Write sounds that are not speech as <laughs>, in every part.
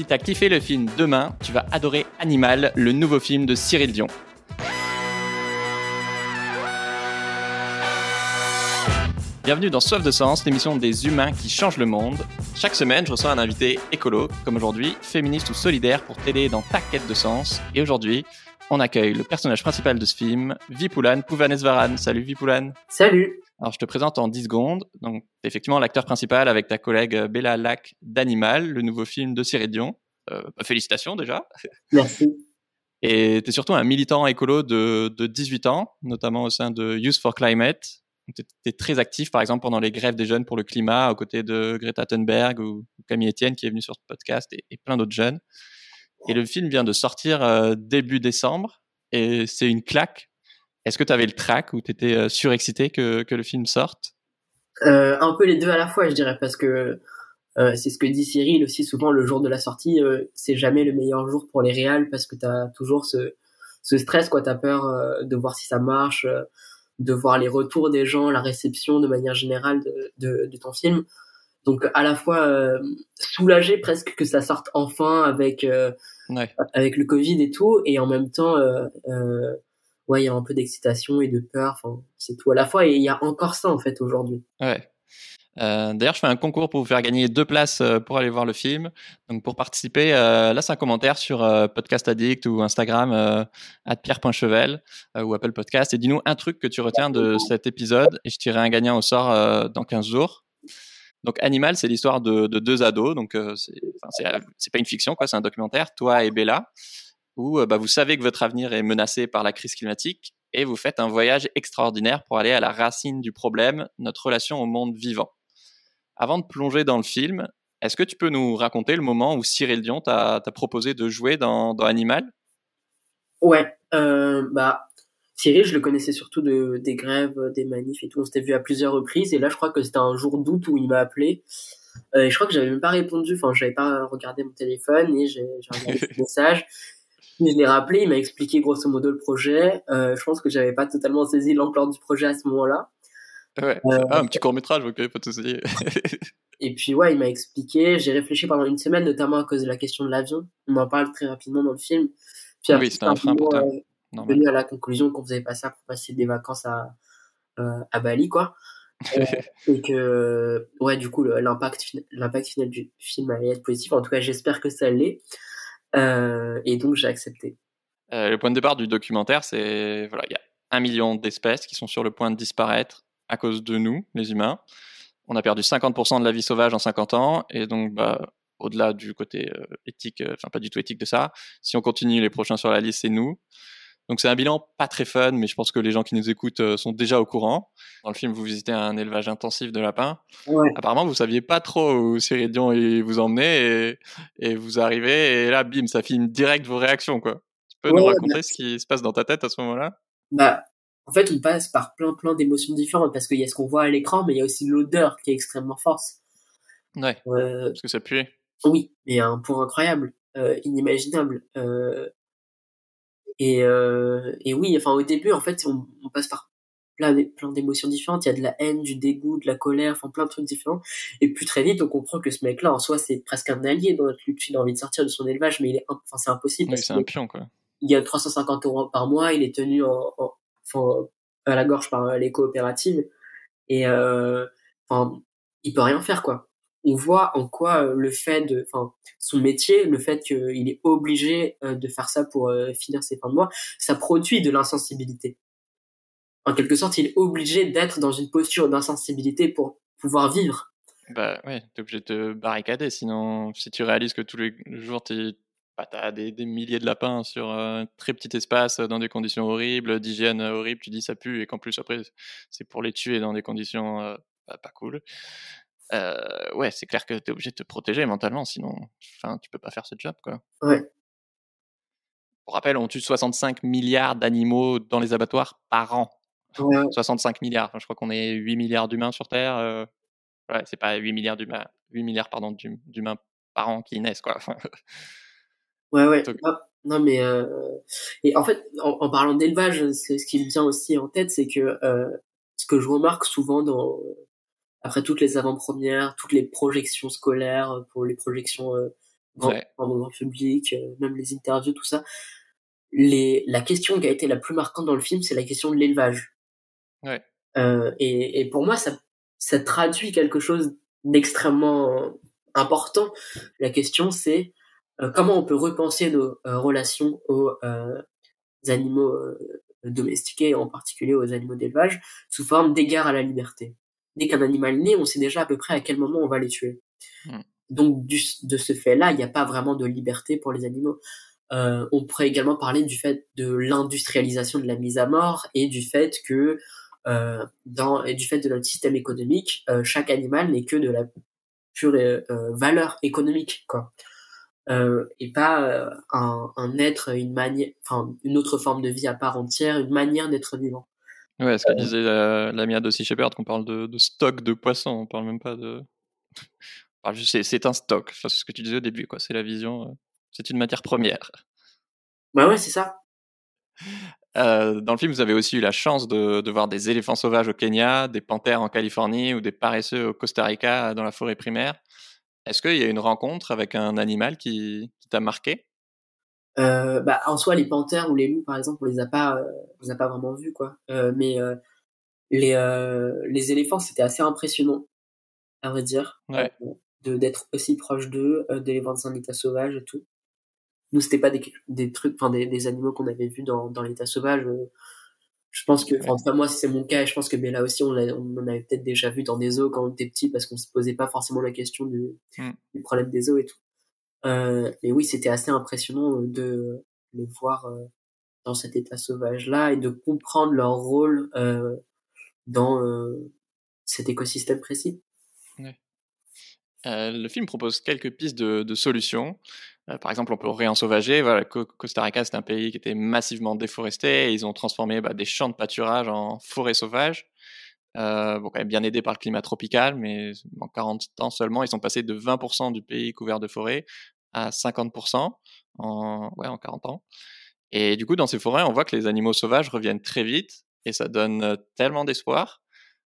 Si t'as kiffé le film Demain, tu vas adorer Animal, le nouveau film de Cyril Dion. Bienvenue dans Soif de Sens, l'émission des humains qui changent le monde. Chaque semaine, je reçois un invité écolo, comme aujourd'hui, féministe ou solidaire, pour t'aider dans ta quête de sens. Et aujourd'hui, on accueille le personnage principal de ce film, Vipulan Pouvanesvaran. Salut Vipulan. Salut. Alors je te présente en 10 secondes. Donc effectivement l'acteur principal avec ta collègue Bella Lac d'Animal, le nouveau film de Cyril Dion. Euh, bah, félicitations déjà. <laughs> Merci. Et tu es surtout un militant écolo de, de 18 ans, notamment au sein de Youth for Climate. Tu es très actif, par exemple, pendant les grèves des jeunes pour le climat, aux côtés de Greta Thunberg ou Camille Etienne, qui est venu sur ce podcast, et, et plein d'autres jeunes. Et le film vient de sortir euh, début décembre et c'est une claque. Est-ce que tu avais le track ou tu étais euh, surexcité que, que le film sorte? Euh, Un peu les deux à la fois, je dirais, parce que euh, c'est ce que dit Cyril aussi souvent, le jour de la sortie, euh, c'est jamais le meilleur jour pour les réals parce que tu as toujours ce, ce stress, quoi. Tu as peur de voir si ça marche, de voir les retours des gens, la réception de manière générale de, de, de ton film. Donc à la fois euh, soulagé presque que ça sorte enfin avec euh, ouais. avec le Covid et tout, et en même temps, euh, euh, il y a un peu d'excitation et de peur. C'est tout à la fois, et il y a encore ça en fait aujourd'hui. Ouais. Euh, D'ailleurs, je fais un concours pour vous faire gagner deux places euh, pour aller voir le film. Donc, pour participer, euh, laisse un commentaire sur euh, Podcast Addict ou Instagram pierre.chevel ou Apple Podcast et dis-nous un truc que tu retiens de cet épisode et je tirerai un gagnant au sort dans 15 jours. Donc Animal, c'est l'histoire de, de, deux ados. Donc c'est pas une fiction, quoi. C'est un documentaire. Toi et Bella, où euh, bah, vous savez que votre avenir est menacé par la crise climatique et vous faites un voyage extraordinaire pour aller à la racine du problème, notre relation au monde vivant. Avant de plonger dans le film, est-ce que tu peux nous raconter le moment où Cyril Dion t'a proposé de jouer dans, dans Animal? Ouais, euh, bah Cyril, je le connaissais surtout de, des grèves, des manifs et tout. On s'était vu à plusieurs reprises. Et là, je crois que c'était un jour d'août où il m'a appelé. Euh, et je crois que j'avais même pas répondu. Enfin, j'avais pas regardé mon téléphone et j'ai regardé <laughs> le message. Je l'ai rappelé. Il m'a expliqué grosso modo le projet. Euh, je pense que j'avais pas totalement saisi l'ampleur du projet à ce moment-là. Ouais. Euh, ah, un petit court métrage, ok, pas tout souci. <laughs> et puis ouais, il m'a expliqué. J'ai réfléchi pendant une semaine, notamment à cause de la question de l'avion. On en parle très rapidement dans le film. Puis, oui, c'était un frein pour toi. Euh, venu à la conclusion qu'on faisait pas ça pour passer des vacances à euh, à Bali quoi <laughs> et que ouais du coup l'impact l'impact final du film allait être positif en tout cas j'espère que ça l'est et donc j'ai accepté. Euh, le point de départ du documentaire c'est voilà il y a un million d'espèces qui sont sur le point de disparaître à cause de nous les humains. On a perdu 50% de la vie sauvage en 50 ans. Et donc bah au-delà du côté euh, éthique enfin pas du tout éthique de ça si on continue les prochains sur la liste c'est nous donc c'est un bilan pas très fun, mais je pense que les gens qui nous écoutent euh, sont déjà au courant. Dans le film, vous visitez un élevage intensif de lapins. Ouais. Apparemment, vous saviez pas trop où Cyril Dion vous emmenait et, et, vous arrivez et là, bim, ça filme direct vos réactions, quoi. Tu peux ouais, nous raconter bah... ce qui se passe dans ta tête à ce moment-là? Bah, en fait, on passe par plein plein d'émotions différentes parce qu'il y a ce qu'on voit à l'écran, mais il y a aussi l'odeur qui est extrêmement forte. Ouais. Euh... Parce que ça pue. Oui, mais à un point incroyable, euh, inimaginable. Euh, et, euh, et oui, enfin au début, en fait, on, on passe par plein, plein d'émotions différentes. Il y a de la haine, du dégoût, de la colère, enfin plein de trucs différents. Et puis très vite, on comprend que ce mec-là, en soi, c'est presque un allié dans notre lutte. Il a envie de sortir de son élevage, mais il est, enfin c'est impossible. Oui, c'est un pion, quoi. Il gagne 350 euros par mois. Il est tenu en, en, à la gorge par les coopératives. Et euh, enfin, il peut rien faire, quoi on voit en quoi le fait de, enfin, son métier, le fait qu'il est obligé de faire ça pour finir ses fins de mois, ça produit de l'insensibilité. En quelque sorte, il est obligé d'être dans une posture d'insensibilité pour pouvoir vivre. Bah ouais, t'es obligé de te barricader, sinon, si tu réalises que tous les jours t'es bah, des, milliers de lapins sur un très petit espace, dans des conditions horribles, d'hygiène horrible, tu dis ça pue, et qu'en plus après c'est pour les tuer dans des conditions euh, bah, pas cool euh, ouais, c'est clair que tu es obligé de te protéger mentalement, sinon, enfin, tu peux pas faire ce job, quoi. Ouais. Pour rappel, on tue 65 milliards d'animaux dans les abattoirs par an. Ouais. 65 milliards. Enfin, je crois qu'on est 8 milliards d'humains sur Terre. Euh... Ouais, c'est pas 8 milliards d'humains, 8 milliards, pardon, d'humains par an qui naissent, quoi. <laughs> ouais, ouais. Donc... Non, non, mais, euh... et en fait, en, en parlant d'élevage, ce qui me vient aussi en tête, c'est que, euh, ce que je remarque souvent dans, après toutes les avant-premières, toutes les projections scolaires, pour les projections euh, dans, le public, même les interviews, tout ça. Les, la question qui a été la plus marquante dans le film, c'est la question de l'élevage. Ouais. Euh, et, et pour moi, ça, ça traduit quelque chose d'extrêmement important. La question, c'est euh, comment on peut repenser nos euh, relations aux euh, animaux domestiqués, en particulier aux animaux d'élevage, sous forme d'égard à la liberté. Dès qu'un animal naît, on sait déjà à peu près à quel moment on va les tuer. Hmm. Donc du, de ce fait-là, il n'y a pas vraiment de liberté pour les animaux. Euh, on pourrait également parler du fait de l'industrialisation de la mise à mort et du fait que euh, dans et du fait de notre système économique, euh, chaque animal n'est que de la pure euh, valeur économique, quoi. et pas un, un, être, une manière, enfin une autre forme de vie à part entière, une manière d'être vivant. Ouais, ce que disait l'ami la Sea Shepherd, qu'on parle de, de, stock de poissons, on parle même pas de. <laughs> c'est un stock. Enfin, c'est ce que tu disais au début, quoi. C'est la vision. C'est une matière première. Bah ouais, c'est ça. Euh, dans le film, vous avez aussi eu la chance de, de, voir des éléphants sauvages au Kenya, des panthères en Californie ou des paresseux au Costa Rica dans la forêt primaire. Est-ce qu'il y a une rencontre avec un animal qui, qui t'a marqué? Euh, bah, En soi, les panthères ou les loups, par exemple, on les a pas, euh, on les a pas vraiment vus, quoi. Euh, mais les, les éléphants, c'était assez impressionnant, à vrai dire, ouais. de d'être aussi proche d'eux, de les voir dans un état sauvage et tout nous c'était pas des, des trucs enfin des, des animaux qu'on avait vus dans, dans l'état sauvage je pense que enfin, enfin moi si c'est mon cas je pense que Bella aussi on, on en avait peut-être déjà vu dans des zoos quand on était petit parce qu'on se posait pas forcément la question du, mm. du problème des zoos et tout mais oui c'était assez impressionnant de les voir euh, dans cet état sauvage là et de comprendre leur rôle euh, dans euh, cet écosystème précis le film propose quelques pistes de, de solutions euh, par exemple, on peut réensauvager. Voilà, Costa Rica, c'est un pays qui était massivement déforesté. Et ils ont transformé bah, des champs de pâturage en forêts sauvages. Euh, bon, quand même bien aidé par le climat tropical, mais en 40 ans seulement, ils sont passés de 20% du pays couvert de forêts à 50% en, ouais, en 40 ans. Et du coup, dans ces forêts, on voit que les animaux sauvages reviennent très vite et ça donne euh, tellement d'espoir.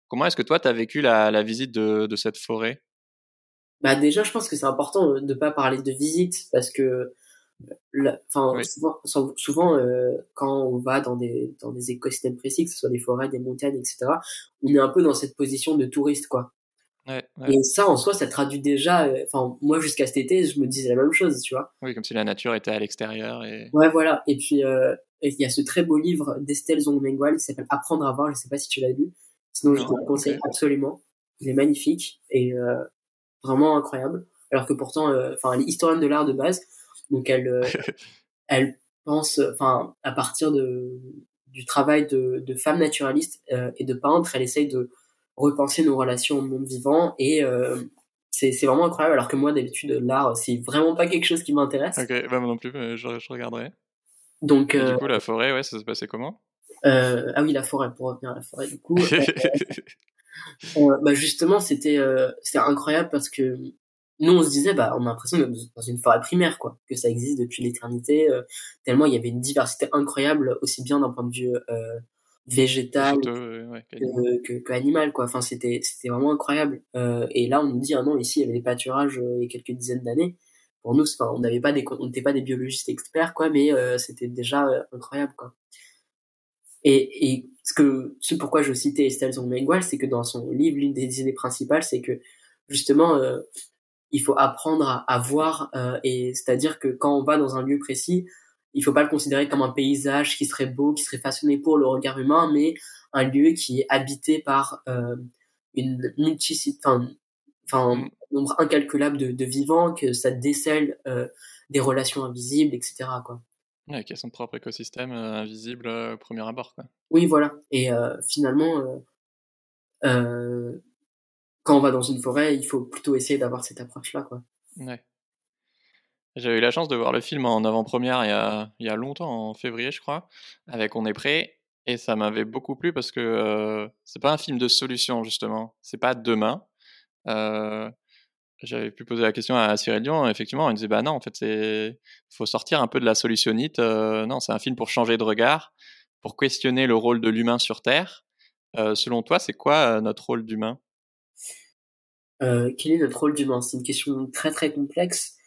Comment est-ce que toi, tu as vécu la, visite de, de cette forêt? Bah déjà, je pense que c'est important euh, de pas parler de visite parce que, enfin, souvent, souvent euh, quand on va dans des dans des écosystèmes précis, que ce soit des forêts, des montagnes, etc., on est un peu dans cette position de touriste, quoi. Ouais, ouais. Et ça, en soi, ça traduit déjà. Euh, enfin, moi, jusqu'à cet été, je me disais la même chose, tu vois. Oui, comme si la nature était à l'extérieur. Et... Ouais, voilà. Et puis, euh, il y a ce très beau livre d'Estelle Zongmengual qui s'appelle Apprendre à voir. Je sais pas si tu l'as lu. Sinon, je te le conseille absolument. Il est magnifique et vraiment incroyable. Alors que pourtant, enfin, elle est historienne de l'art de base, donc elle, euh, <laughs> elle pense, enfin, à partir de du travail de, de femme naturaliste euh, et de peintre, elle essaye de repenser nos relations au monde vivant et c'est c'est vraiment incroyable. Alors que moi, d'habitude, l'art, c'est vraiment pas quelque chose qui m'intéresse. Ok, bah moi non plus, je, je regarderai. Donc, du coup, la forêt, ouais, ça se passait comment? euh, ah oui, la forêt, pour revenir à la forêt, du coup. <laughs> Euh, bah justement, c'était euh, c'était incroyable parce que nous, on se disait, bah, on a l'impression d'être dans une forêt primaire, quoi, que ça existe depuis l'éternité, euh, tellement il y avait une diversité incroyable, aussi bien d'un point de vue euh, végétal ouais, que, que, que, animal, quoi. Enfin, c'était c'était vraiment incroyable. et là, on nous dit, ah non, ici, il y avait des pâturages il y a quelques dizaines d'années. Pour nous, enfin, on n'avait pas des, on n'était pas des biologistes experts, quoi, mais c'était déjà incroyable, quoi. Et, et ce que, ce pourquoi je citais Estelle Zongmengual, c'est que dans son livre, l'une des idées principales, c'est que justement, euh, il faut apprendre à, à voir, euh, et c'est-à-dire que quand on va dans un lieu précis, il faut pas le considérer comme un paysage qui serait beau, qui serait façonné pour le regard humain, mais un lieu qui est habité par euh, une multicité, enfin, un nombre incalculable de, de, vivants, que ça décèle euh, des relations invisibles, etc. Quoi. Ouais, qui a son propre écosystème euh, invisible au premier abord. Quoi. Oui, voilà. Et finalement, quand on va dans une forêt, il faut plutôt essayer d'avoir cette approche-là. Quoi. Ouais. J'avais eu la chance de voir le film en avant-première il, y a, il y a longtemps, en février, je crois, avec On est prêt. Et ça m'avait beaucoup plu parce que euh, c'est pas un film de solution, justement. C'est pas demain. Euh, j'avais pu poser la question à Cyril Dion, effectivement, il disait bah non, en fait, c'est faut sortir un peu de la solutionnite. Euh, non, c'est un film pour changer de regard, pour questionner le rôle de l'humain sur Terre. Euh, selon toi, c'est quoi notre rôle d'humain? Euh, Quel est notre rôle d'humain? C'est une question très très complexe.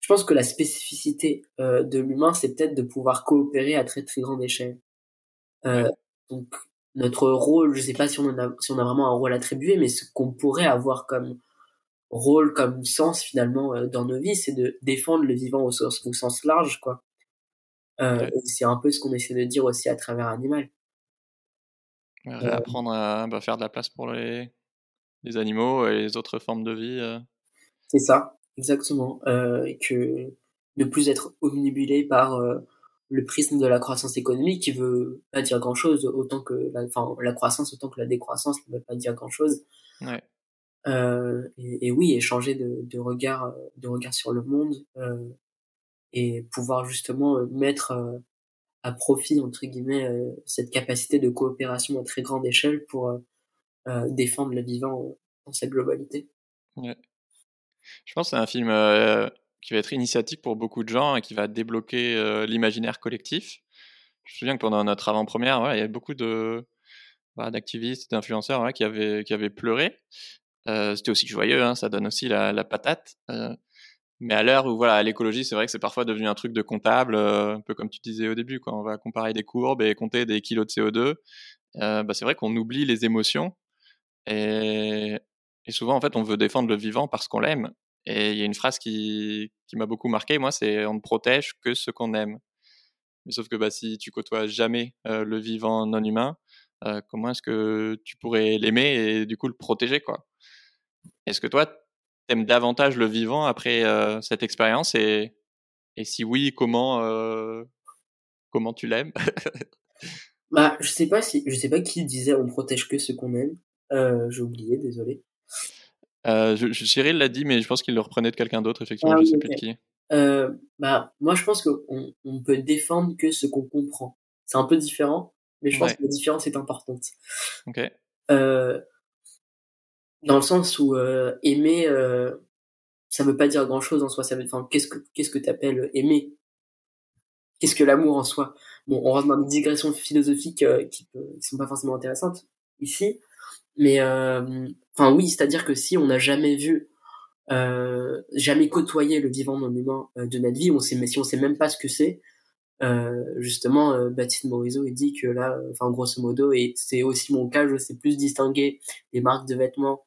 je pense que la spécificité euh, de l'humain, c'est peut-être de pouvoir coopérer à très très grande échelle. Euh, donc notre rôle, je sais pas si on a, si on a vraiment un rôle attribué, mais ce qu'on pourrait avoir comme rôle, comme sens finalement euh, dans nos vies, c'est de défendre le vivant au sens, au sens large, quoi. Euh, C'est un peu ce qu'on essaie de dire aussi à travers Animal. apprendre à bah, faire de la place pour les, les animaux et les autres formes de vie. Euh. C'est ça, exactement. Euh, et que ne plus être omnibulé par euh, le prisme de la croissance économique qui veut pas dire grand chose autant que la, enfin, la croissance autant que la décroissance ne veut pas dire grand chose. Ouais. Euh, et, et, oui, échanger de, de regard, de regard sur le monde euh, et pouvoir justement mettre à profit entre guillemets cette capacité de coopération à très grande échelle pour euh, défendre le vivant dans sa globalité. Je pense que c'est un film euh, qui va être initiatique pour beaucoup de gens et qui va débloquer euh, l'imaginaire collectif. Je me souviens que pendant notre avant-première, il y avait beaucoup de bah, d'activistes, d'influenceurs qui, avaient, qui avaient pleuré. C'était aussi joyeux, hein, ça donne aussi la, la patate. mais à l'heure où voilà, l'écologie, c'est vrai que c'est parfois devenu un truc de comptable, un peu comme tu disais au début, quand on va comparer des courbes et compter des kilos de CO2. bah, c'est vrai qu'on oublie les émotions et, souvent, en fait, on veut défendre le vivant parce qu'on l'aime. Et il y a une phrase qui, qui m'a beaucoup marqué, moi, c'est on ne protège que ce qu'on aime. Mais sauf que bah, si tu côtoies jamais le vivant non humain, comment est-ce que tu pourrais l'aimer et du coup le protéger quoi? Est-ce que toi, t'aimes davantage le vivant après cette expérience? Et, et si oui, comment comment tu l'aimes? Bah, je sais si sais pas qui disait on protège que ce qu'on aime. Euh, j'ai oublié, désolé. Euh, je, Cyril l'a dit, mais je pense qu'il le reprenait de quelqu'un d'autre, effectivement, ah, je sais plus de qui. Euh, bah, moi, je pense qu'on on peut défendre que ce qu'on comprend. C'est un peu différent, mais je pense que la différence est importante. Ok. Euh, dans le sens où euh, aimer, euh, ça veut pas dire grand chose en soi. Ça veut, enfin, qu'est-ce que qu'est-ce que t'appelles aimer? Qu'est-ce que l'amour en soi? Bon, on rentre dans des digressions philosophiques qui, qui sont pas forcément intéressantes ici, mais euh, enfin oui, c'est-à-dire que si on n'a jamais vu, euh, jamais côtoyé le vivant non humain euh, de notre vie, on sait, mais si on sait même pas ce que c'est, euh, justement, euh, Baptiste Morisot il dit que là, enfin grosso modo, et c'est aussi mon cas, je sais plus distinguer des marques de vêtements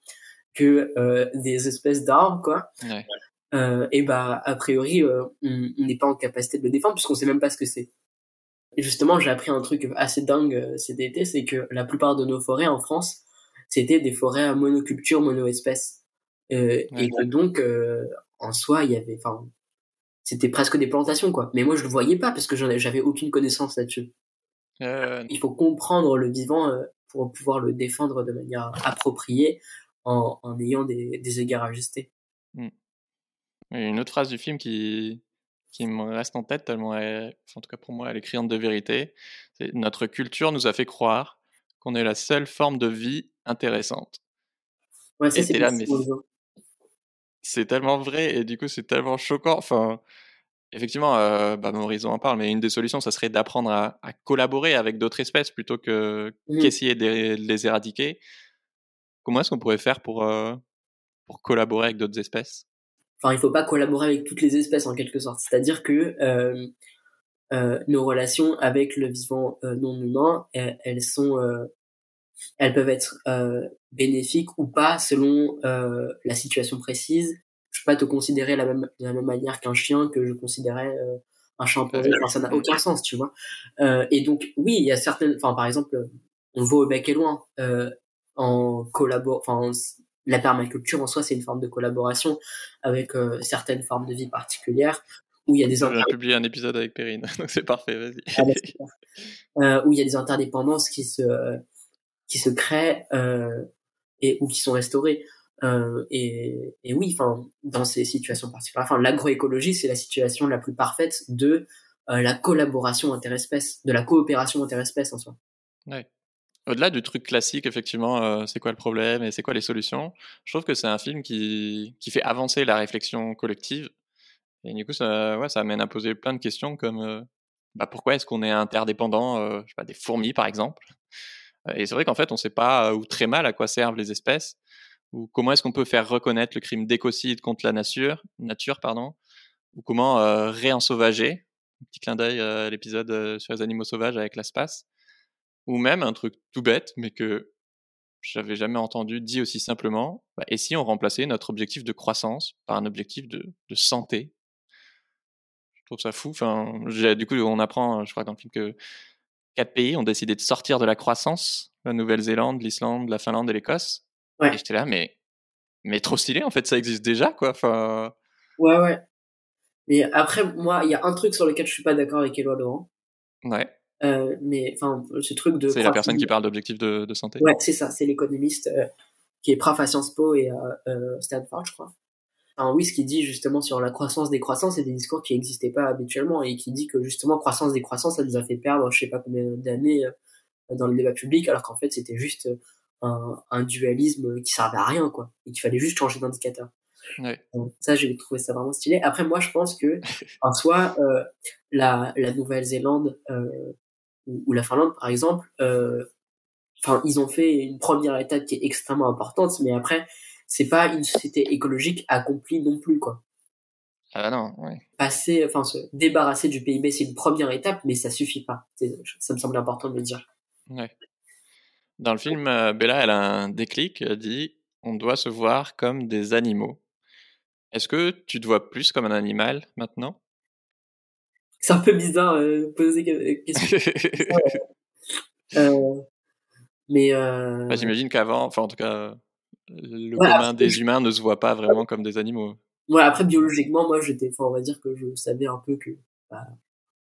que euh, des espèces d'arbres, quoi. Ouais. Euh, et bah a priori, on n'est pas en capacité de le défendre puisqu'on sait même pas ce que c'est. Et justement, j'ai appris un truc assez dingue cet été, c'est que la plupart de nos forêts en France c'était des forêts à monoculture, monoespèce. Euh, et que donc, euh, en soi, il y avait, enfin, c'était presque des plantations, quoi. Mais moi, je le voyais pas parce que j'avais aucune connaissance là-dessus. Euh... Il faut comprendre le vivant euh, pour pouvoir le défendre de manière appropriée en, en ayant des, des égards ajustés. Mmh. Une autre phrase du film qui, qui me reste en tête tellement elle, en tout cas pour moi, elle est criante de vérité. C'est notre culture nous a fait croire qu'on est la seule forme de vie intéressante. Ouais, c'est là, mais c'est tellement vrai et du coup c'est tellement choquant. Enfin, effectivement, euh, bah, en parle, mais une des solutions, ça serait d'apprendre à, collaborer avec d'autres espèces plutôt que mmh. qu'essayer de, les éradiquer. Comment est-ce qu'on pourrait faire pour, euh, pour collaborer avec d'autres espèces? Enfin, il faut pas collaborer avec toutes les espèces en quelque sorte. C'est-à-dire que euh, euh, nos relations avec le vivant non humain, elles sont elles peuvent être euh, bénéfiques ou pas selon euh, la situation précise. Je peux pas te considérer la même, de la même manière qu'un chien que je considérais euh, un chimpanzé. Enfin, ça n'a aucun sens, tu vois. Euh, et donc, oui, il y a certaines. Enfin, par exemple, on va au bec et loin euh, en collabore. Enfin, la permaculture en soi, c'est une forme de collaboration avec euh, certaines formes de vie particulières où il y a des. J'ai publié un épisode avec Perrine, <laughs> donc c'est parfait. Vas-y. Ah bah, où il y a des interdépendances qui se qui se créent euh, et ou qui sont restaurés. Euh, et, oui, enfin, dans ces situations particulières, enfin, l'agroécologie, c'est la situation la plus parfaite de euh, la collaboration interespèce, de la coopération interespèce en soi. Au-delà du truc classique, effectivement, c'est quoi le problème et c'est quoi les solutions, je trouve que c'est un film qui, qui fait avancer la réflexion collective. Et du coup, ça, ouais, ça amène à poser plein de questions comme bah, pourquoi est-ce qu'on est interdépendant, des fourmis par exemple? Et c'est vrai qu'en fait, on ne sait pas ou très mal à quoi servent les espèces ou comment est-ce qu'on peut faire reconnaître le crime d'écocide contre la nature, nature pardon, ou comment euh, réensauvager. Petit clin d'œil à l'épisode sur les animaux sauvages avec l'espace. Ou même un truc tout bête, mais que j'avais jamais entendu dit aussi simplement. Bah, et si on remplaçait notre objectif de croissance par un objectif de, de santé? Je trouve ça fou. Enfin, du coup, on apprend, je crois, dans le film que quatre pays ont décidé de sortir de la croissance la Nouvelle-Zélande, l'Islande, la Finlande et l'Écosse. Ouais. Et j'étais là, mais, mais trop stylé, en fait, ça existe déjà, quoi. Enfin... Ouais, ouais. Mais après, moi, il y a un truc sur lequel je suis pas d'accord avec Éloi Laurent. Ouais. Euh, mais enfin, ce truc de. C'est la personne qui parle d'objectifs de, de, santé. Ouais, c'est ça. C'est l'économiste euh, qui est prof à Sciences Po et à euh, Stanford, je crois. Oui, ce qu'il dit justement sur la croissance des croissances, c'est des discours qui n'existaient pas habituellement et qui dit que justement croissance des croissances, ça nous a fait perdre, je sais pas combien d'années euh, dans le débat public, alors qu'en fait c'était juste un, un, dualisme qui servait à rien, quoi, et qu'il fallait juste changer d'indicateur. Ouais. Donc, ça, j'ai trouvé ça vraiment stylé. Après, moi, je pense que <laughs> en soi, euh, la, la Nouvelle-Zélande euh, ou, la Finlande, par exemple, euh, enfin, ils ont fait une première étape qui est extrêmement importante, mais après, c'est pas une société écologique accomplie non plus, quoi. Ah non, ouais. Passer, enfin, se débarrasser du PIB, c'est une première étape, mais ça suffit pas. Ça me semble important de le dire. Ouais. Dans le film, euh, Bella, elle a un déclic, elle dit on doit se voir comme des animaux. Est-ce que tu te vois plus comme un animal maintenant? C'est un peu bizarre euh, de poser question. <laughs> euh, mais euh... bah, j'imagine qu'avant, enfin en tout cas, le commun des humains ne se voit pas vraiment comme des animaux. Ouais, après biologiquement, moi j'étais, enfin on va dire que je savais un peu que bah,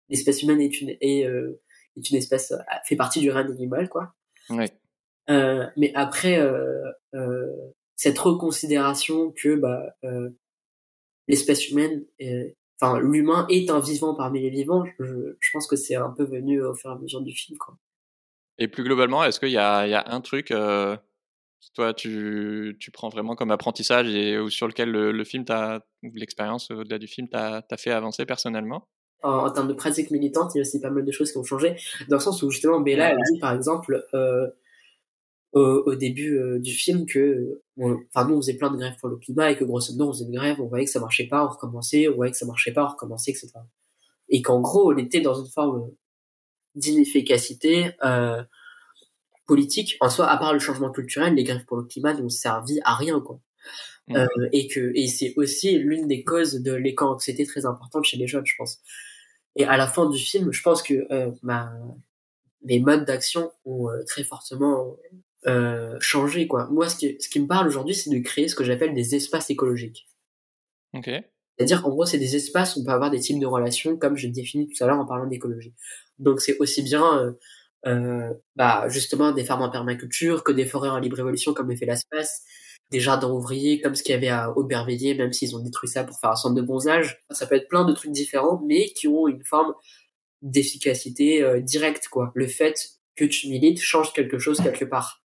l'espèce humaine est une est, euh, est une espèce euh, fait partie du règne animal quoi. Ouais. Euh, mais après euh, cette reconsidération que bah, l'espèce humaine, enfin l'humain est un vivant parmi les vivants, je, je pense que c'est un peu venu au fur et à mesure du film quoi. Et plus globalement, est-ce qu'il y a, il y a un truc euh, toi tu, tu prends vraiment comme apprentissage et ou sur lequel le, le film t'a l'expérience au-delà du film t'a fait avancer personnellement? En, en, termes de pratique militante, il y a aussi pas mal de choses qui ont changé. Dans le sens où justement Bella elle dit par exemple euh, au, au, début euh, du film que enfin nous on faisait plein de grèves pour le climat et que grosso modo on faisait une grève, on voyait que ça marchait pas, on recommençait, on voyait que ça marchait pas, on recommençait, etc. Et qu'en gros on était dans une forme d'inefficacité euh, politique en soi à part le changement culturel les grèves pour le climat n'ont servi à rien quoi. Mmh. euh, et que et c'est aussi l'une des causes de l'éco-anxiété très importante chez les jeunes je pense. Et à la fin du film je pense que euh, ma mes modes d'action ont euh, très fortement euh, changé quoi. Moi ce qui ce qui me parle aujourd'hui c'est de créer ce que j'appelle des espaces écologiques. Ok. C'est-à-dire qu'en gros, c'est des espaces où on peut avoir des types de relations, comme je définis tout à l'heure en parlant d'écologie. Donc c'est aussi bien euh, bah, justement des fermes en permaculture que des forêts en libre évolution comme le fait l'espace, des jardins ouvriers comme ce qu'il y avait à Aubervilliers, même s'ils ont détruit ça pour faire un centre de bonsage. Ça peut être plein de trucs différents, mais qui ont une forme d'efficacité euh, directe. quoi. Le fait que tu milites change quelque chose quelque part.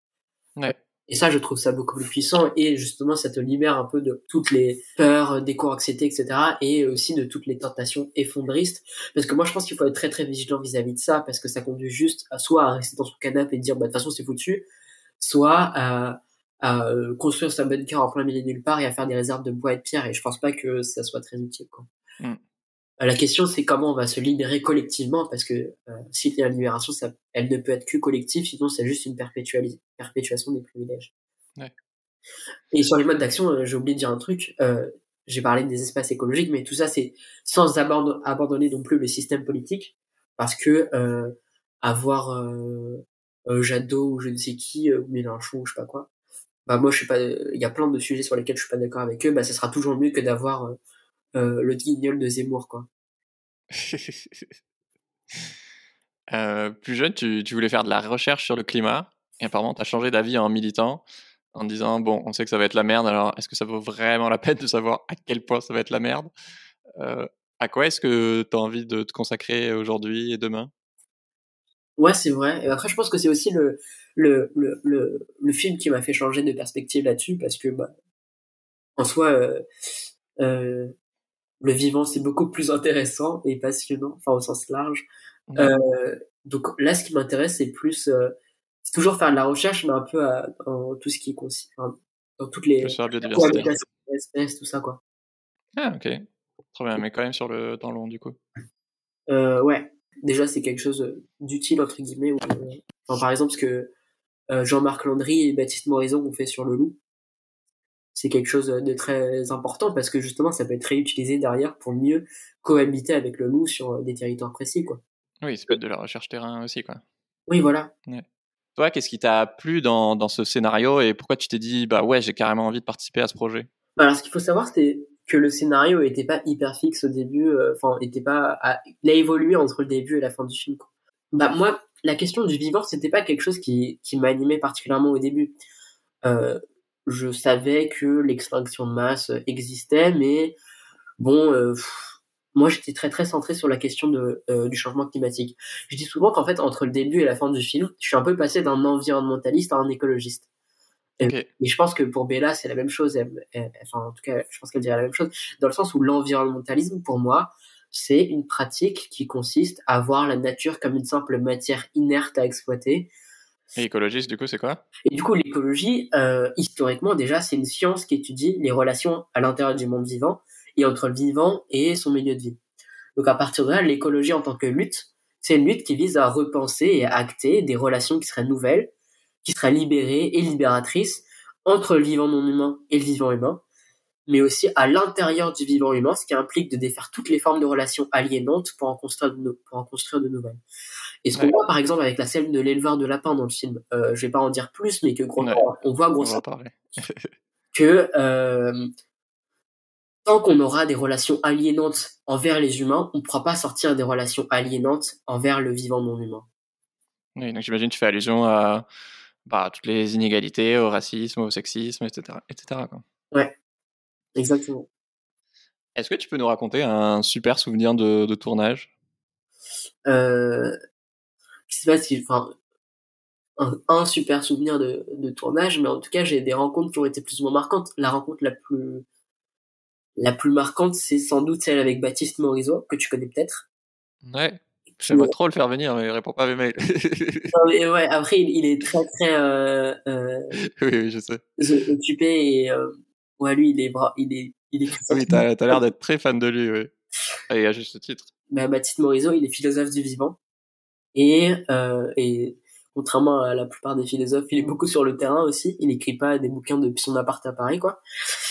Ouais. Et ça, je trouve ça beaucoup plus puissant. Et justement, ça te libère un peu de toutes les peurs, d'éco-anxiété, etc. Et aussi de toutes les tentations effondristes. Parce que moi, je pense qu'il faut être très, très vigilant vis-à-vis de ça, parce que ça conduit juste à soit à rester dans son canapé et dire, bah, de toute façon, c'est foutu, soit à, euh, construire sa bunker en plein milieu nulle part et à faire des réserves de bois et de pierre. Et je pense pas que ça soit très utile, quoi. Mm. La question, c'est comment on va se libérer collectivement, parce que euh, si il y a une libération, ça, elle ne peut être que collective, sinon c'est juste une perpétuation des privilèges. Ouais. Et sur les modes d'action, euh, j'ai oublié de dire un truc. Euh, j'ai parlé des espaces écologiques, mais tout ça, c'est sans abandon abandonner non plus le système politique, parce que euh, avoir euh, Jadot ou je ne sais qui, ou Mélenchon ou je sais pas quoi, bah moi je suis pas, il y a plein de sujets sur lesquels je suis pas d'accord avec eux, bah ce sera toujours mieux que d'avoir euh, le guignol de Zemmour, quoi. <laughs> euh, plus jeune, tu, tu, voulais faire de la recherche sur le climat, et apparemment, tu as changé d'avis en militant, en disant, bon, on sait que ça va être la merde, alors est-ce que ça vaut vraiment la <laughs> peine de savoir à quel point ça va être la merde? Euh, À quoi est-ce que tu as envie de te consacrer aujourd'hui et demain? Ouais, c'est vrai. Et après, je pense que c'est aussi le, le, le, le, le film qui m'a fait changer de perspective là-dessus, parce que, bah, en soi, euh, le vivant c'est beaucoup plus intéressant et passionnant, enfin au sens large. Mmh. Euh, donc là, ce qui m'intéresse, c'est plus euh, c'est toujours faire de la recherche, mais un peu à, dans tout ce qui est enfin, dans toutes les espèces, tout ça quoi. Ah ok. Trop bien, mais quand même sur le temps long, du coup. Euh, ouais, déjà, c'est quelque chose d'utile, entre guillemets. enfin, par exemple, ce que Jean-Marc Landry et Baptiste Morizon ont fait sur le loup, c'est quelque chose de très important parce que justement, ça peut être réutilisé derrière pour mieux cohabiter avec le loup sur des territoires précis, quoi. Oui, c'est peut être de la recherche terrain aussi, quoi. Oui, voilà. Toi, qu'est-ce qui t'a plu dans, dans ce scénario et pourquoi tu t'es dit, bah ouais, j'ai carrément envie de participer à ce projet? Bah, Alors, ce qu'il faut savoir, c'est que le scénario était pas hyper fixe au début, euh, enfin, était pas, il a évolué entre le début et la fin du film. Quoi. Bah moi, la question du vivant, c'était pas quelque chose qui, qui m'animait particulièrement au début. Euh, je savais que l'extinction de masse existait, mais bon, euh, moi j'étais très très centré sur la question de, euh, du changement climatique. Je dis souvent qu'en fait entre le début et la fin du film, je suis un peu passé d'un environnementaliste à un écologiste. Et, je pense que pour Bella c'est la même chose. enfin en tout cas, je pense qu'elle dirait la même chose dans le sens où l'environnementalisme pour moi c'est une pratique qui consiste à voir la nature comme une simple matière inerte à exploiter. Et écologiste, du coup, c'est quoi? Et du coup, l'écologie, euh, historiquement, déjà, c'est une science qui étudie les relations à l'intérieur du monde vivant et entre le vivant et son milieu de vie. Donc à partir de là, l'écologie en tant que lutte, c'est une lutte qui vise à repenser et à acter des relations qui seraient nouvelles, qui seraient libérées et libératrices entre le vivant non humain et le vivant humain, mais aussi à l'intérieur du vivant humain, ce qui implique de défaire toutes les formes de relations aliénantes pour en construire de, pour en construire de nouvelles. Et ce qu'on voit par exemple avec la scène de l'éleveur de lapins dans le film, euh, je vais pas en dire plus, mais que on voit grosso <laughs> que euh, tant qu'on aura des relations aliénantes envers les humains, on ne pourra pas sortir des relations aliénantes envers le vivant non humain. Oui, donc j'imagine que tu fais allusion à bah, toutes les inégalités, au racisme, au sexisme, etc. etc. Quoi. Ouais, exactement. Est-ce que tu peux nous raconter un super souvenir de, tournage? Euh, Je sais pas si, enfin, un, super souvenir de, de, tournage, mais en tout cas, j'ai des rencontres qui ont été plus ou moins marquantes. La rencontre la plus la plus marquante, c'est sans doute celle avec Baptiste Morisot, que tu connais peut-être. Ouais. J'aimerais trop le faire venir, mais il répond pas à mes mails. <laughs> non, ouais, après, il, est très, très, euh, euh, <laughs> oui, oui, je sais. Occupé et, euh, ouais, lui, il est, il est, il est. Oui, t'as, as, l'air d'être très fan de lui, oui. <laughs> Et à juste titre. Bah, Baptiste Morisot, il est philosophe du vivant. Et, euh, et contrairement à la plupart des philosophes, il est beaucoup sur le terrain aussi. Il écrit pas des bouquins depuis son appart à Paris, quoi.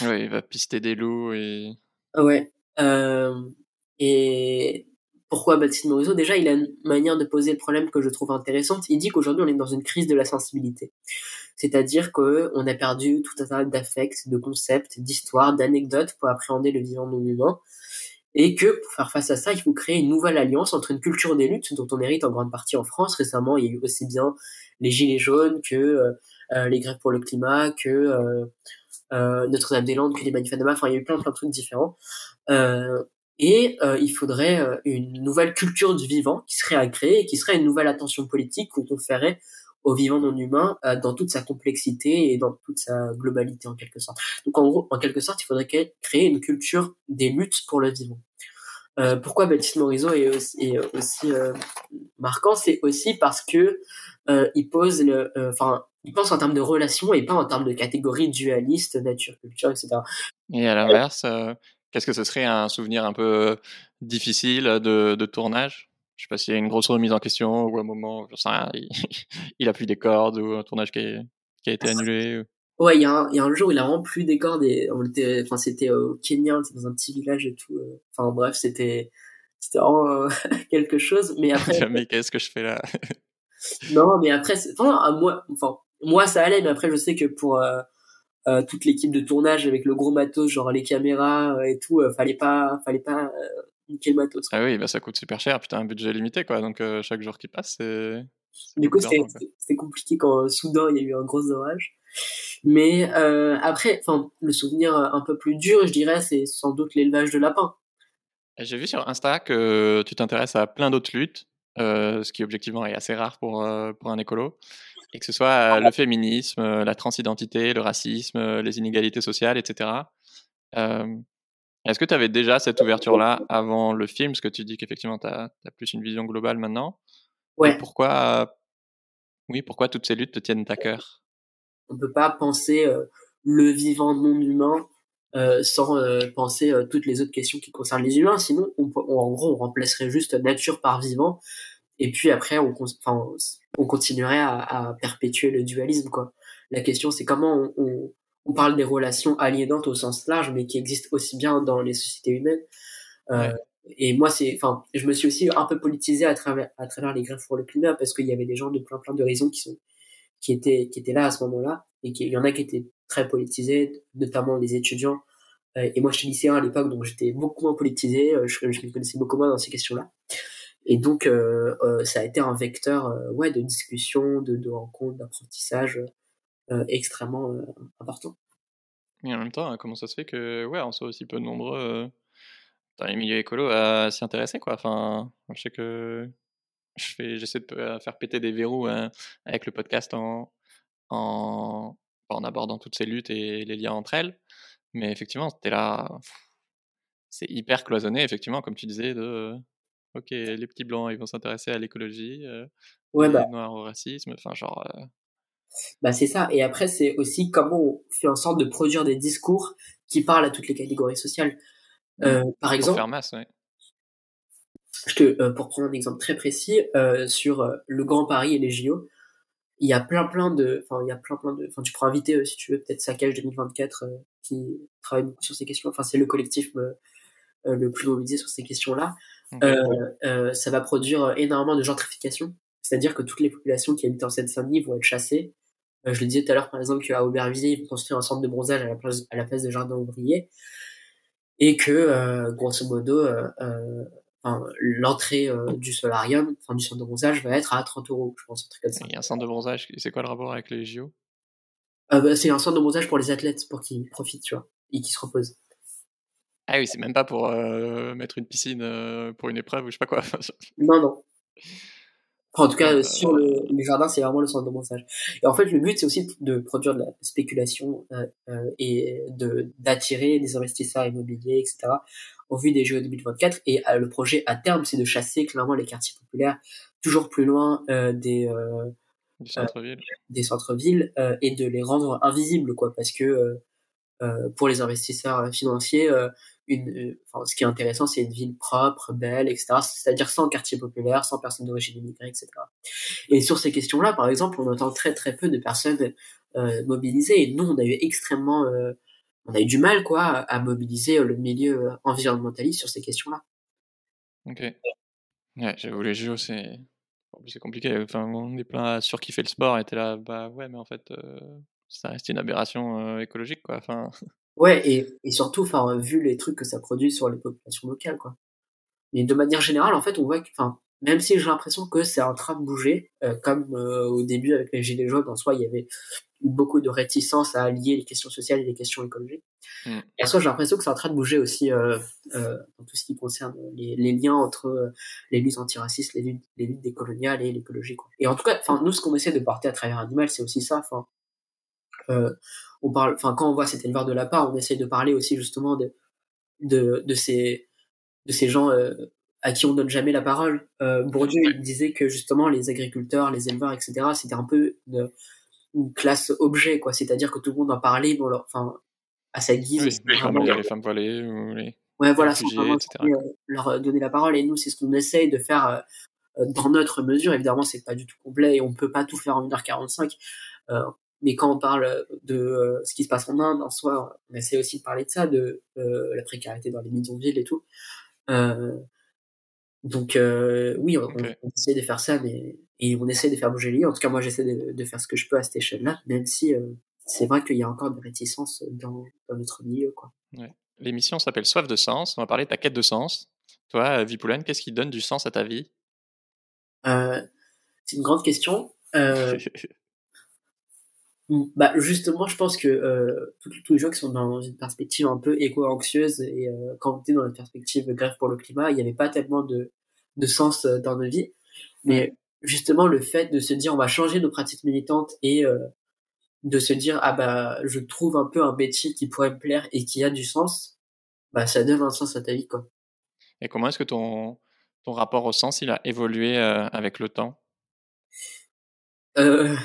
Ouais, il va pister des loups et. Ouais. Euh, et pourquoi Baptiste Morisot? Déjà, il a une manière de poser le problème que je trouve intéressante. Il dit qu'aujourd'hui, on est dans une crise de la sensibilité. C'est-à-dire qu'on a perdu tout un tas d'affects, de concepts, d'histoires, d'anecdotes pour appréhender le vivant non humain et que pour faire face à ça, il faut créer une nouvelle alliance entre une culture des luttes dont on hérite en grande partie en France. Récemment, il y a eu aussi bien les Gilets jaunes que euh, euh les grèves pour le climat, que euh, euh, Notre-Dame-des-Landes, que les manifs de Enfin, il y a eu plein, plein de trucs différents. Euh, et il faudrait une nouvelle culture du vivant qui serait à créer et qui serait une nouvelle attention politique qu'on ferait au vivant non humain euh, dans toute sa complexité et dans toute sa globalité en quelque sorte. Donc en gros, en quelque sorte, il faudrait créer une culture des luttes pour le vivant. Euh, pourquoi Baptiste Morisot est aussi, euh, marquant, c'est aussi parce que il pose le, enfin, il pense en termes de relations et pas en termes de catégories dualistes, nature, culture, etc. Et à l'inverse, qu'est-ce que ce serait un souvenir un peu difficile de tournage? Je sais pas s'il y a une grosse remise en question ou un moment, je sais rien, <laughs> il, a plus des cordes ou un tournage qui, a été annulé. Ouais, il y, a un, il y a un jour, il a vraiment plus des cordes et on était, enfin, c'était au Kenya, c'était dans un petit village et tout. Euh. Enfin, bref, c'était, c'était vraiment euh, <laughs> quelque chose. Mais après. <laughs> mais qu'est-ce que je fais là? non, mais après, enfin, moi, enfin, moi, ça allait, mais après, je sais que pour, euh, toute l'équipe de tournage avec le gros matos, genre les caméras et tout, fallait pas, fallait pas matos. Ah oui, bah ça coûte super cher, putain, un budget limité, quoi. Donc euh, chaque jour qui passe, c'est. Du coup, c'était compliqué quand euh, soudain il y a eu un gros orage. Mais euh, après, enfin, le souvenir un peu plus dur, je dirais, c'est sans doute l'élevage de lapins. J'ai vu sur Insta que tu t'intéresses à plein d'autres luttes, ce qui objectivement est assez rare pour, pour un écolo, et que ce soit le féminisme, la transidentité, le racisme, les inégalités sociales, etc. Est-ce que tu avais déjà cette ouverture-là avant le film? Parce que tu dis qu'effectivement, tu as, plus une vision globale maintenant. Ouais. pourquoi, oui, pourquoi toutes ces luttes te tiennent à cœur? On ne peut pas penser euh, le vivant non humain euh, sans euh, penser toutes les autres questions qui concernent les humains. Sinon, on, en gros, on remplacerait juste nature par vivant. Et puis après, on, continuerait à, à, perpétuer le dualisme. Quoi. La question, c'est comment on, on, parle des relations aliénantes au sens large, mais qui existent aussi bien dans les sociétés humaines. Euh, Et moi, c'est, enfin, je me suis aussi un peu politisé à travers, à travers les grèves pour le climat parce qu'il y avait des gens de plein plein d'horizons qui sont, qui étaient, qui étaient là à ce moment-là et qu'il y en a qui étaient très politisés, notamment les étudiants. Euh, et moi, j'étais lycéen à l'époque, donc j'étais beaucoup moins politisé. Euh, je, je me connaissais beaucoup moins dans ces questions-là. Et donc, euh, euh, ça a été un vecteur euh, ouais, de discussion, de, de rencontre, d'apprentissage extrêmement important. Et en même temps, comment ça se fait que ouais, on soit aussi peu nombreux dans les milieux écolos à s'y intéresser quoi? Enfin, je sais que je fais, j'essaie de faire péter des verrous hein, avec le podcast en, en, en abordant toutes ces luttes et les liens entre elles. Mais effectivement, c'était là, c'est hyper cloisonné, effectivement, comme tu disais, de ok, les petits blancs, ils vont s'intéresser à l'écologie, euh, ouais, les bah, noirs au racisme, enfin, genre. euh, bah c'est ça. Et après, c'est aussi comment on fait en sorte de produire des discours qui parlent à toutes les catégories sociales. Euh, par exemple, faire masse, ouais. je te, euh, pour prendre un exemple très précis, euh, sur le Grand Paris et les JO, il y a plein plein de, enfin il y a plein plein de, enfin tu pourras inviter si tu veux peut-être Saccage 2024 euh, qui travaille beaucoup sur ces questions. Enfin c'est le collectif le plus mobilisé sur ces questions-là. Ça va produire énormément de gentrification, c'est-à-dire que toutes les populations qui habitent en Seine-Saint-Denis vont être chassées. Euh, je le disais tout à l'heure, par exemple, qu'à Aubervilliers, ils vont construire un centre de bronzage à la place, à la place de jardin ouvrier, et que, euh, grosso modo, euh, enfin, l'entrée du solarium, enfin du centre de bronzage, va être à 30 euros, je pense, un truc comme ça. Il y a un centre de bronzage, c'est quoi le rapport avec les JO bah, c'est un centre de bronzage pour les athlètes, pour qu'ils profitent, tu vois, et qu'ils se reposent. Ah oui, c'est même pas pour mettre une piscine pour une épreuve ou je sais pas quoi. <laughs> Non, non. Enfin, en tout cas, sur le, les jardins, c'est vraiment le centre de bronzage. Et en fait, le but, c'est aussi de produire de la spéculation euh, euh, et de d'attirer des investisseurs immobiliers, etc. En vue des Jeux 2024. Et euh, le projet à terme, c'est de chasser clairement les quartiers populaires toujours plus loin euh, des euh, des centres-villes euh, et de les rendre invisibles, quoi, parce que pour les investisseurs financiers, euh, une, euh, ce qui est intéressant, c'est une ville propre, belle, etc. C'est-à-dire sans quartier populaire, sans personnes d'origine immigrée, etc. Et sur ces questions-là, par exemple, on entend très très peu de personnes euh, mobilisées. Et nous, on a eu extrêmement, euh, on a eu du mal, quoi, à mobiliser le milieu euh, environnementaliste sur ces questions-là. Ok. Ouais, j'avoue, les JO, c'est c'est compliqué. On est plein à surkiffer le sport et t'es là, bah ouais, mais en fait, euh, ça reste une aberration euh, écologique, quoi. Enfin, Ouais, et, et surtout, enfin, vu les trucs que ça produit sur les populations locales, quoi. Mais de manière générale, en fait, on voit que, enfin, même si j'ai l'impression que c'est en train de bouger, euh, comme euh, au début avec les gilets jaunes, en soi, il y avait beaucoup de réticence à allier les questions sociales et les questions écologiques. Et en soi, j'ai l'impression que c'est en train de bouger aussi euh, euh, dans tout ce qui concerne les, les liens entre les luttes antiracistes, les luttes, les luttes décoloniales et l'écologie. quoi. Et en tout cas, enfin, nous, ce qu'on essaie de porter à travers Animal, c'est aussi ça. Enfin, on parle, enfin, quand on voit cet éleveur de lapins, on essaie de parler aussi justement de de, de ces de ces gens euh, à qui on donne jamais la parole. Euh, Bourdieu il disait que justement les agriculteurs, les éleveurs, etc. C'était un peu une, une classe objet, quoi. C'est-à-dire que tout le monde en parlait, bon, leur, enfin, à sa guise. oui, comme vraiment- les femmes ou les. ouais, voilà, sans réfugiés, etc., euh, leur donner la parole. Et nous, c'est ce qu'on essaye de faire euh, dans notre mesure. Évidemment, c'est pas du tout complet et on peut pas tout faire en 1h45. Euh, mais quand on parle de euh, ce qui se passe en Inde, en soi, on essaie aussi de parler de ça, de euh, la précarité dans les bidonvilles et tout. Euh, donc oui, on, essaie de faire ça, mais et on essaie de faire bouger les. En tout cas, moi, j'essaie de, de faire ce que je peux à cette échelle-là, même si c'est vrai qu'il y a encore des réticences dans, dans notre milieu, quoi. L'émission s'appelle Soif de sens. On va parler de ta quête de sens. Toi, Vipoulen, qu'est-ce qui donne du sens à ta vie? Euh, c'est une grande question. Euh, <laughs> bah justement, je pense que euh, tous, les gens qui sont dans une perspective un peu éco-anxieuse et euh, quand on était dans une perspective grève pour le climat, il n'y avait pas tellement de, de sens euh, dans nos vies. Mais justement, le fait de se dire on va changer nos pratiques militantes et euh, de se dire ah bah je trouve un peu un métier qui pourrait me plaire et qui a du sens, bah ça donne un sens à ta vie quoi. Et comment est-ce que ton, ton rapport au sens, il a évolué euh, avec le temps? Euh,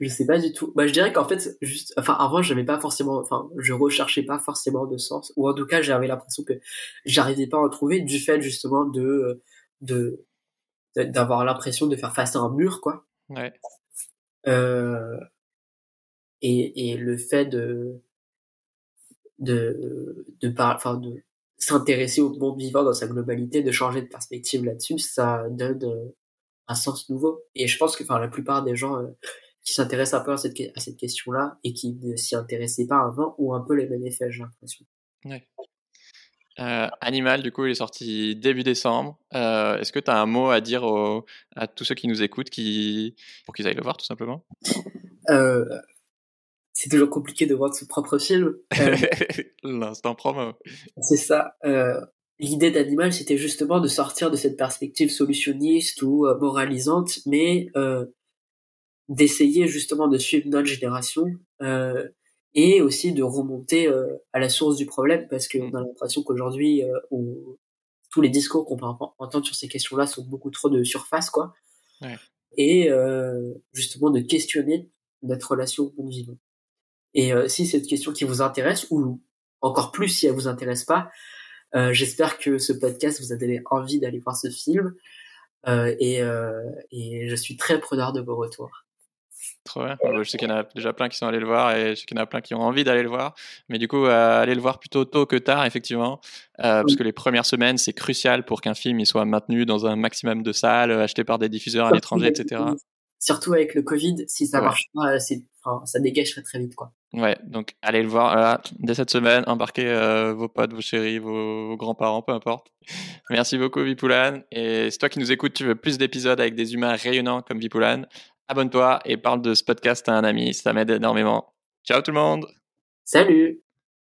je sais pas du tout. Bah, je dirais qu'en fait, juste, enfin, avant, j'avais pas forcément, enfin, je recherchais pas forcément de sens, ou en tout cas, j'avais l'impression que j'arrivais pas à en trouver du fait justement de, de, d'avoir l'impression de faire face à un mur, quoi. Ouais. Euh, et, et le fait de, de, de par, enfin, de s'intéresser au monde vivant dans sa globalité, de changer de perspective là-dessus, ça donne euh, un sens nouveau. Et je pense que, enfin, la plupart des gens euh, qui s'intéressent un peu à cette, à cette question-là et qui ne s'y intéressaient pas avant ont un peu les mêmes effets, j'ai l'impression. Ouais. Euh, Animal, du coup, il est sorti début décembre. Euh, Est-ce que tu as un mot à dire aux, à tous ceux qui nous écoutent qui, pour qu'ils aillent le voir, tout simplement? <laughs> Euh, C'est toujours compliqué de voir son propre film. <laughs> L'instant promo. C'est ça. L'idée d'Animal, c'était justement de sortir de cette perspective solutionniste ou moralisante, mais d'essayer justement de suivre notre génération euh, et aussi de remonter euh, à la source du problème parce qu'on a l'impression qu'aujourd'hui euh, tous les discours qu'on peut entendre sur ces questions-là sont beaucoup trop de surface quoi. Ouais. et euh, justement de questionner notre relation au monde vivant et euh, si cette question qui vous intéresse ou encore plus si elle vous intéresse pas euh, j'espère que ce podcast vous a donné envie d'aller voir ce film et, et je suis très preneur de vos retours Trop bien. Je sais qu'il y en a déjà plein qui sont allés le voir et je sais qu'il y en a plein qui ont envie d'aller le voir. Mais du coup, euh, allez le voir plutôt tôt que tard, effectivement. Euh, oui. Parce que les premières semaines, c'est crucial pour qu'un film il soit maintenu dans un maximum de salles, acheté par des diffuseurs à l'étranger, etc. Surtout avec le Covid, si ça ouais. marche pas, enfin, ça dégage très vite. Quoi. Ouais, donc allez le voir dès cette semaine, embarquez euh, vos potes, vos chéris, vos, vos grands-parents, peu importe. Merci beaucoup, Vipoulan. Et si toi qui nous écoutes, tu veux plus d'épisodes avec des humains rayonnants comme Vipoulan, abonne-toi et parle de ce podcast à un ami, ça m'aide énormément. Ciao tout le monde Salut